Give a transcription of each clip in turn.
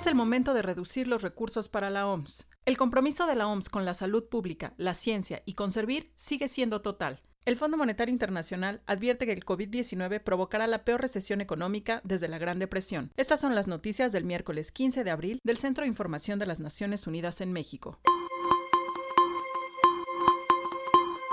es el momento de reducir los recursos para la OMS. El compromiso de la OMS con la salud pública, la ciencia y con servir sigue siendo total. El Fondo Monetario Internacional advierte que el COVID-19 provocará la peor recesión económica desde la Gran Depresión. Estas son las noticias del miércoles 15 de abril del Centro de Información de las Naciones Unidas en México.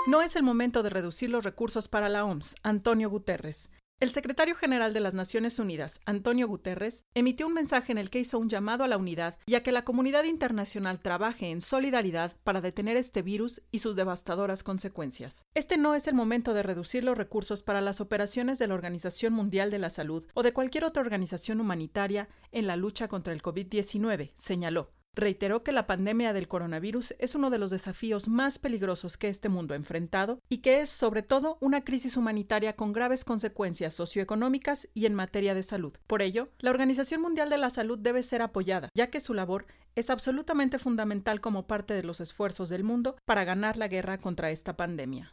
No es el momento de reducir los recursos para la OMS, Antonio Guterres. El secretario general de las Naciones Unidas, Antonio Guterres, emitió un mensaje en el que hizo un llamado a la unidad y a que la comunidad internacional trabaje en solidaridad para detener este virus y sus devastadoras consecuencias. Este no es el momento de reducir los recursos para las operaciones de la Organización Mundial de la Salud o de cualquier otra organización humanitaria en la lucha contra el COVID-19, señaló reiteró que la pandemia del coronavirus es uno de los desafíos más peligrosos que este mundo ha enfrentado y que es sobre todo una crisis humanitaria con graves consecuencias socioeconómicas y en materia de salud. Por ello, la Organización Mundial de la Salud debe ser apoyada, ya que su labor es absolutamente fundamental como parte de los esfuerzos del mundo para ganar la guerra contra esta pandemia.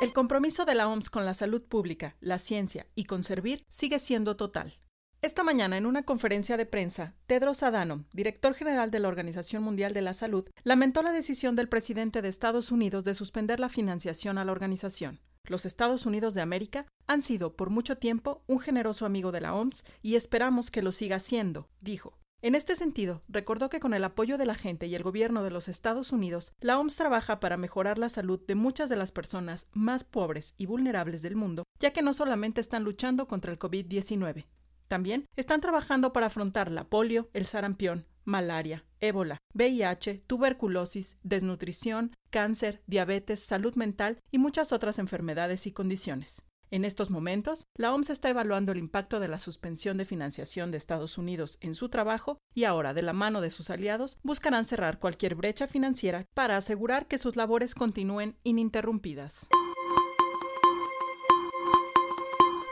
El compromiso de la OMS con la salud pública, la ciencia y con servir sigue siendo total. Esta mañana, en una conferencia de prensa, Tedros Adhanom, director general de la Organización Mundial de la Salud, lamentó la decisión del presidente de Estados Unidos de suspender la financiación a la organización. Los Estados Unidos de América han sido por mucho tiempo un generoso amigo de la OMS y esperamos que lo siga siendo, dijo. En este sentido, recordó que con el apoyo de la gente y el gobierno de los Estados Unidos, la OMS trabaja para mejorar la salud de muchas de las personas más pobres y vulnerables del mundo, ya que no solamente están luchando contra el COVID-19, también están trabajando para afrontar la polio, el sarampión, malaria, ébola, VIH, tuberculosis, desnutrición, cáncer, diabetes, salud mental y muchas otras enfermedades y condiciones. En estos momentos, la OMS está evaluando el impacto de la suspensión de financiación de Estados Unidos en su trabajo y ahora, de la mano de sus aliados, buscarán cerrar cualquier brecha financiera para asegurar que sus labores continúen ininterrumpidas.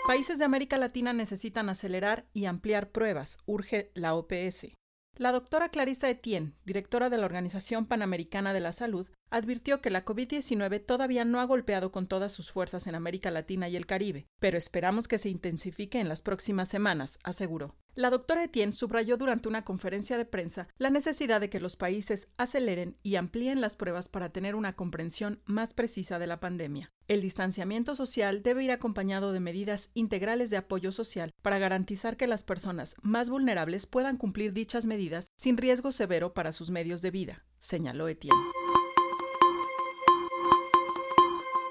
Países de América Latina necesitan acelerar y ampliar pruebas, urge la OPS. La doctora Clarissa Etienne, directora de la Organización Panamericana de la Salud, advirtió que la COVID-19 todavía no ha golpeado con todas sus fuerzas en América Latina y el Caribe, pero esperamos que se intensifique en las próximas semanas, aseguró. La doctora Etienne subrayó durante una conferencia de prensa la necesidad de que los países aceleren y amplíen las pruebas para tener una comprensión más precisa de la pandemia. El distanciamiento social debe ir acompañado de medidas integrales de apoyo social para garantizar que las personas más vulnerables puedan cumplir dichas medidas sin riesgo severo para sus medios de vida, señaló Etienne.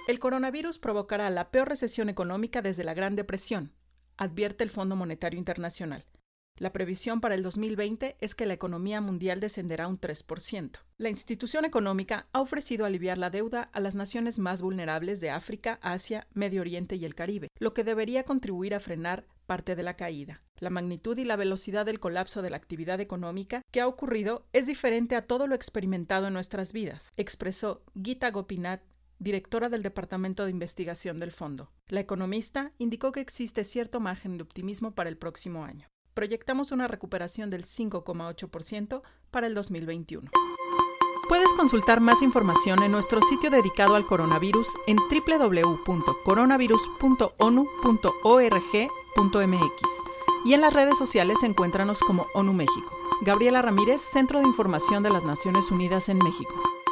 El coronavirus provocará la peor recesión económica desde la Gran Depresión, advierte el Fondo Monetario Internacional. La previsión para el 2020 es que la economía mundial descenderá un 3%. La institución económica ha ofrecido aliviar la deuda a las naciones más vulnerables de África, Asia, Medio Oriente y el Caribe, lo que debería contribuir a frenar parte de la caída. La magnitud y la velocidad del colapso de la actividad económica que ha ocurrido es diferente a todo lo experimentado en nuestras vidas, expresó Gita Gopinath, directora del Departamento de Investigación del Fondo. La economista indicó que existe cierto margen de optimismo para el próximo año proyectamos una recuperación del 5,8% para el 2021. Puedes consultar más información en nuestro sitio dedicado al coronavirus en www.coronavirus.onu.org.mx y en las redes sociales encuéntranos como ONU México. Gabriela Ramírez, Centro de Información de las Naciones Unidas en México.